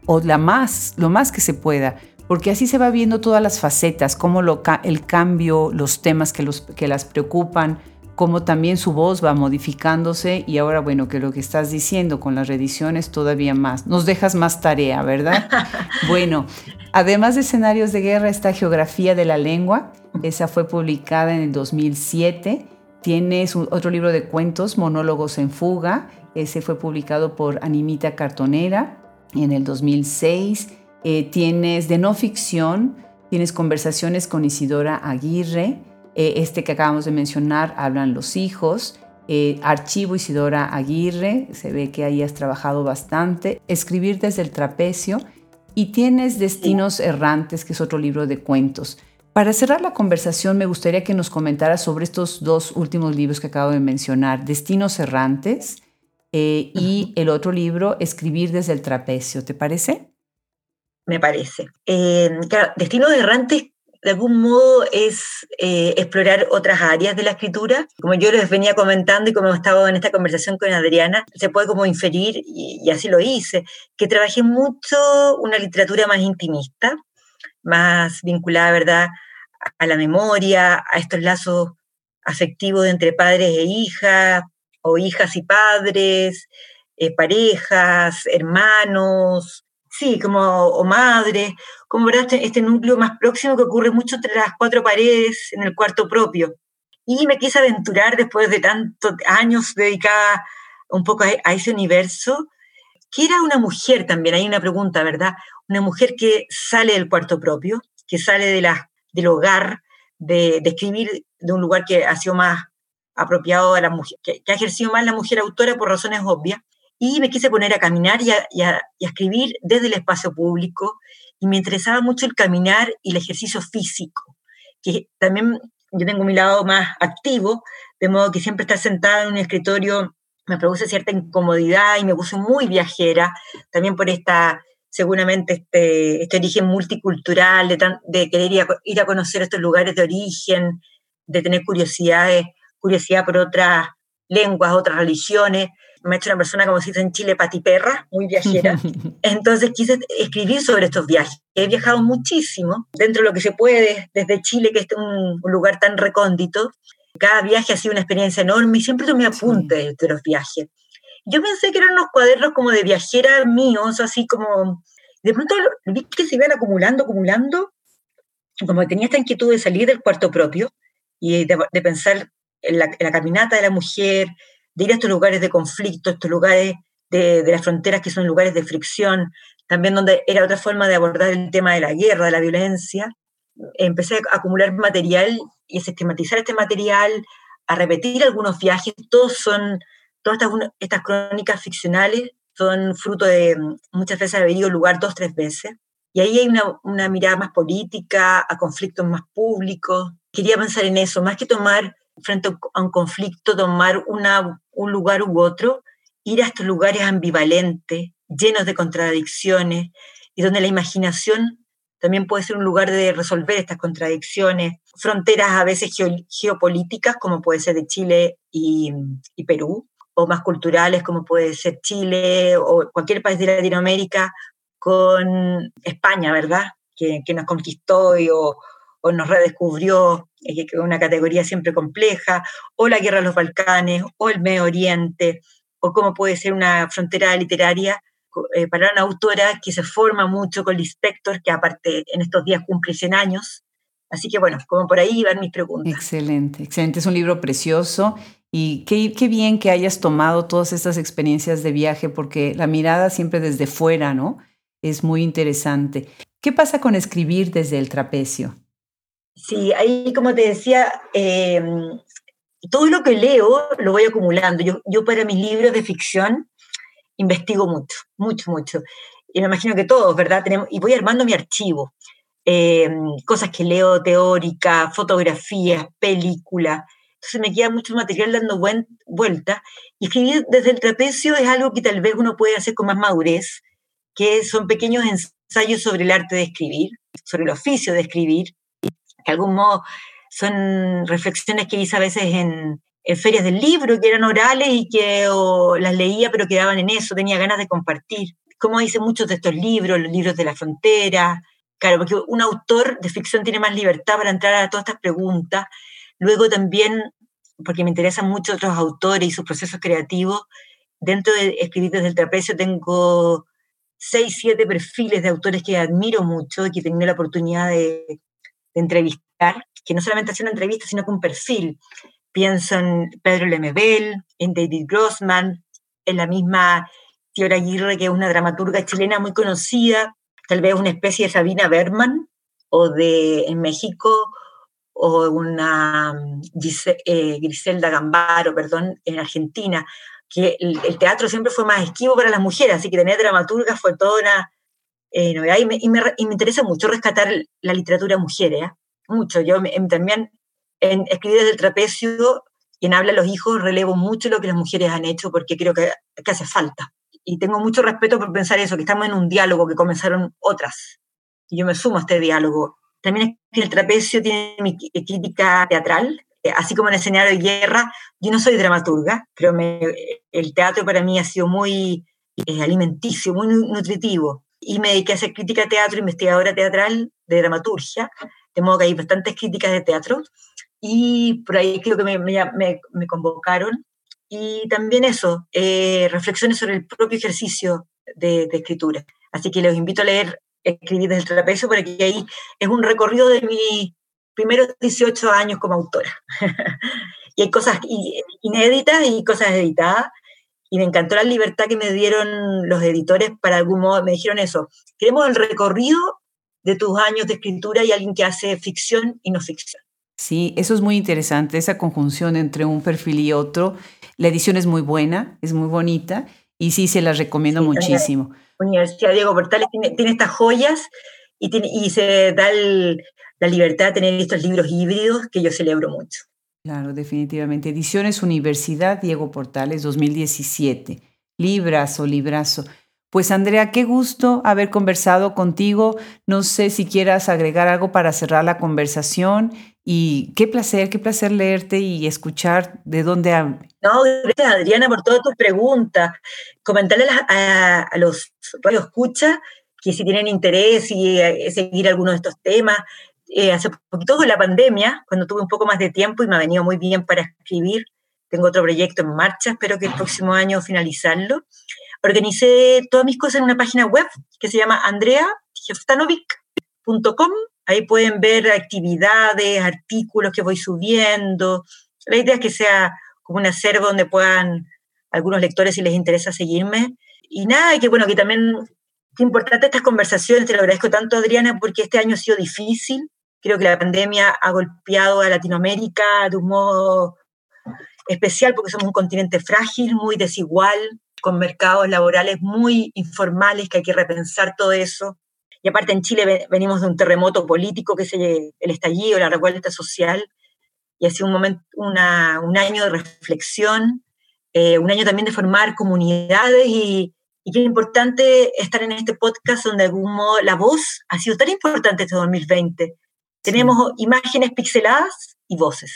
o la más, lo más que se pueda, porque así se va viendo todas las facetas, cómo lo, el cambio, los temas que, los, que las preocupan, cómo también su voz va modificándose y ahora, bueno, que lo que estás diciendo con las reediciones todavía más. Nos dejas más tarea, ¿verdad? *laughs* bueno, además de escenarios de guerra, esta geografía de la lengua, esa fue publicada en el 2007. Tienes otro libro de cuentos, Monólogos en Fuga, ese fue publicado por Animita Cartonera en el 2006. Eh, tienes de no ficción, tienes conversaciones con Isidora Aguirre, eh, este que acabamos de mencionar, hablan los hijos, eh, archivo Isidora Aguirre, se ve que ahí has trabajado bastante, escribir desde el trapecio y tienes Destinos Errantes, que es otro libro de cuentos. Para cerrar la conversación, me gustaría que nos comentaras sobre estos dos últimos libros que acabo de mencionar, Destinos Errantes y el otro libro, Escribir desde el trapecio, ¿te parece? me parece. Eh, claro, Destino de Errantes de algún modo es eh, explorar otras áreas de la escritura. Como yo les venía comentando y como he estado en esta conversación con Adriana, se puede como inferir, y, así lo hice, que trabajé mucho una literatura más intimista, más vinculada, ¿verdad?, a la memoria, a estos lazos afectivos entre padres e hijas, o hijas y padres, eh, parejas, hermanos, sí, como, o madres, como verás, este, este, núcleo más próximo que ocurre mucho entre las cuatro paredes en el cuarto propio. Y me quise aventurar después de tantos años dedicada un poco a, ese universo, que era una mujer también, hay una pregunta, ¿verdad? Una mujer que sale del cuarto propio, que sale de la, del hogar, de, de escribir de un lugar que ha sido más apropiado a la mujer, que, ha ejercido más la mujer autora por razones obvias, y me quise poner a caminar y a, y a, escribir desde el espacio público, y me interesaba mucho el caminar y el ejercicio físico, que también yo tengo mi lado más activo, de modo que siempre estar sentada en un escritorio me produce cierta incomodidad y me puse muy viajera, también por esta, seguramente, este, este origen multicultural, de, de querer ir a, ir a, conocer estos lugares de origen, de tener curiosidades, curiosidad por otras lenguas, otras religiones. Me he hecho una persona, como se dice en Chile, patiperra, muy viajera. *laughs* Entonces quise escribir sobre estos viajes. He viajado muchísimo, dentro de lo que se puede, desde Chile, que es un, un lugar tan recóndito, cada viaje ha sido una experiencia enorme y siempre tomé apuntes de los viajes. Yo pensé que eran unos cuadernos como de viajera míos, así como... De pronto vi que se iban acumulando, acumulando, como tenía esta inquietud de salir del cuarto propio y de, pensar en la, caminata de la mujer, de ir a estos lugares de conflicto, estos lugares de, de, las fronteras que son lugares de fricción, también donde era otra forma de abordar el tema de la guerra, de la violencia. Empecé a acumular material y a sistematizar este material, a repetir algunos viajes, todos son, todas estas, estas crónicas ficcionales son fruto de muchas veces haber ido al lugar dos, tres veces. Y ahí hay una, una, mirada más política, a conflictos más públicos. Quería pensar en eso, más que tomar frente a un conflicto, tomar una, un lugar u otro, ir a estos lugares ambivalentes, llenos de contradicciones, y donde la imaginación también puede ser un lugar de resolver estas contradicciones, fronteras a veces geopolíticas, como puede ser de Chile y, Perú, o más culturales, como puede ser Chile o cualquier país de Latinoamérica, con España, ¿verdad? Que, nos conquistó y, o, nos redescubrió, que es una categoría siempre compleja, o la guerra de los Balcanes, o el Medio Oriente, o cómo puede ser una frontera literaria eh, para una autora que se forma mucho con Lispector, que aparte en estos días cumple 100 años. Así que bueno, como por ahí van mis preguntas. Excelente, excelente. Es un libro precioso y qué, qué bien que hayas tomado todas estas experiencias de viaje porque la mirada siempre desde fuera, ¿no? Es muy interesante. ¿Qué pasa con escribir desde el trapecio? Sí, ahí como te decía, eh, todo lo que leo lo voy acumulando. Yo, yo para mis libros de ficción investigo mucho, mucho, mucho. Y me imagino que todos, ¿verdad? Tenemos, y voy armando mi archivo. Eh, cosas que leo teórica, fotografías, películas. Entonces me queda mucho material dando buen, vuelta. Y escribir desde el trapecio es algo que tal vez uno puede hacer con más madurez, que son pequeños ensayos sobre el arte de escribir, sobre el oficio de escribir. De algún modo son reflexiones que hice a veces en, ferias del libro que eran orales y que las leía pero quedaban en eso, tenía ganas de compartir. Como dicen muchos de estos libros, los libros de la frontera, claro, porque un autor de ficción tiene más libertad para entrar a todas estas preguntas. Luego también, porque me interesan mucho otros autores y sus procesos creativos, dentro de escribir desde el trapecio tengo seis, siete perfiles de autores que admiro mucho y que he tenido la oportunidad de, entrevistar, que no solamente hacen una entrevista, sino que un perfil. Pienso en Pedro Lemebel, en David Grossman, en la misma Tiora Aguirre, que es una dramaturga chilena muy conocida, tal vez una especie de Sabina Berman, o de en México, o una eh, Griselda Gambaro, perdón, en Argentina, que el, teatro siempre fue más esquivo para las mujeres, así que tener dramaturga fue toda una eh, novedad, y me, y, me, interesa mucho rescatar la literatura mujeres, ¿eh? mucho. Yo también en escribir desde el trapecio y en Habla los hijos relevo mucho lo que las mujeres han hecho porque creo que, que hace falta. Y tengo mucho respeto por pensar eso, que estamos en un diálogo que comenzaron otras. Y yo me sumo a este diálogo. También es que el trapecio tiene mi crítica teatral, eh, así como en el escenario de guerra. Yo no soy dramaturga, pero me, el teatro para mí ha sido muy eh, alimenticio, muy nutritivo. Y me dediqué a hacer crítica de teatro, investigadora teatral de dramaturgia, de modo que hay bastantes críticas de teatro y por ahí creo que me, me, me, convocaron y también eso, eh, reflexiones sobre el propio ejercicio de, escritura. Así que los invito a leer Escribir desde el trapecio porque ahí es un recorrido de mis primeros 18 años como autora. *laughs* y hay cosas inéditas y cosas editadas. Y me encantó la libertad que me dieron los editores para algún modo, me dijeron eso, queremos el recorrido de tus años de escritura y alguien que hace ficción y no ficción. Sí, eso es muy interesante, esa conjunción entre un perfil y otro. La edición es muy buena, es muy bonita y sí, se las recomiendo muchísimo. Universidad Diego Portales tiene, estas joyas y, tiene, y se da la libertad de tener estos libros híbridos que yo celebro mucho. Claro, definitivamente. Ediciones Universidad Diego Portales 2017. Librazo, librazo. Pues Andrea, qué gusto haber conversado contigo. No sé si quieras agregar algo para cerrar la conversación y qué placer, qué placer leerte y escuchar de dónde... No, gracias Adriana por todas tus preguntas. Comentarle a, los radio escucha que si tienen interés y eh, seguir algunos de estos temas. Eh, hace poquito de la pandemia, cuando tuve un poco más de tiempo y me ha venido muy bien para escribir, tengo otro proyecto en marcha, espero que el próximo año finalizarlo organicé todas mis cosas en una página web que se llama andreajefstanovic.com. Ahí pueden ver actividades, artículos que voy subiendo. La idea es que sea como un acervo donde puedan algunos lectores, si les interesa, seguirme. Y nada, que bueno, que también es importante estas conversaciones, te lo agradezco tanto, Adriana, porque este año ha sido difícil. Creo que la pandemia ha golpeado a Latinoamérica de un modo especial porque somos un continente frágil, muy desigual, con mercados laborales muy informales, que hay que repensar todo eso. Y aparte en Chile venimos de un terremoto político, que es el estallido, la revuelta social, y ha sido un, momento, un año de reflexión, eh, un año también de formar comunidades y, y qué importante estar en este podcast donde de algún modo la voz ha sido tan importante este 2020. Tenemos imágenes pixeladas y voces.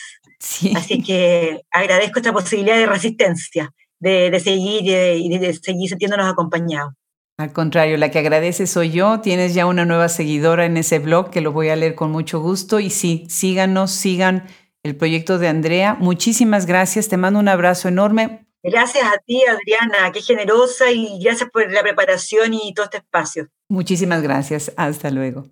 Así que *laughs* agradezco esta posibilidad de resistencia de, seguir eh, y de, seguir sintiéndonos acompañados. Al contrario, la que agradece soy yo. Tienes ya una nueva seguidora en ese blog que lo voy a leer con mucho gusto. Y sí, síganos, sigan el proyecto de Andrea. Muchísimas gracias. Te mando un abrazo enorme. Gracias a ti, Adriana. Qué generosa y gracias por la preparación y todo este espacio. Muchísimas gracias. Hasta luego.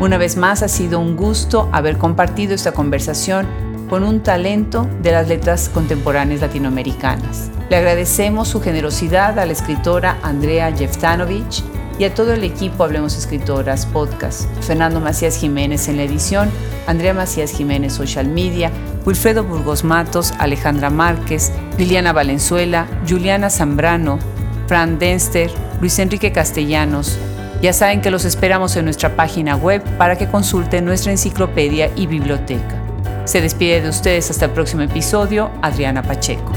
Una vez más ha sido un gusto haber compartido esta conversación con un talento de las letras contemporáneas latinoamericanas. Le agradecemos su generosidad a la escritora Andrea Jeftanovich y a todo el equipo Hablemos Escritoras Podcast. Fernando Macías Jiménez en la edición, Andrea Macías Jiménez Social Media, Wilfredo Burgos Matos, Alejandra Márquez, Liliana Valenzuela, Juliana Zambrano, Fran Denster, Luis Enrique Castellanos, ya saben que los esperamos en nuestra página web para que consulten nuestra enciclopedia y biblioteca. Se despide de ustedes hasta el próximo episodio, Adriana Pacheco.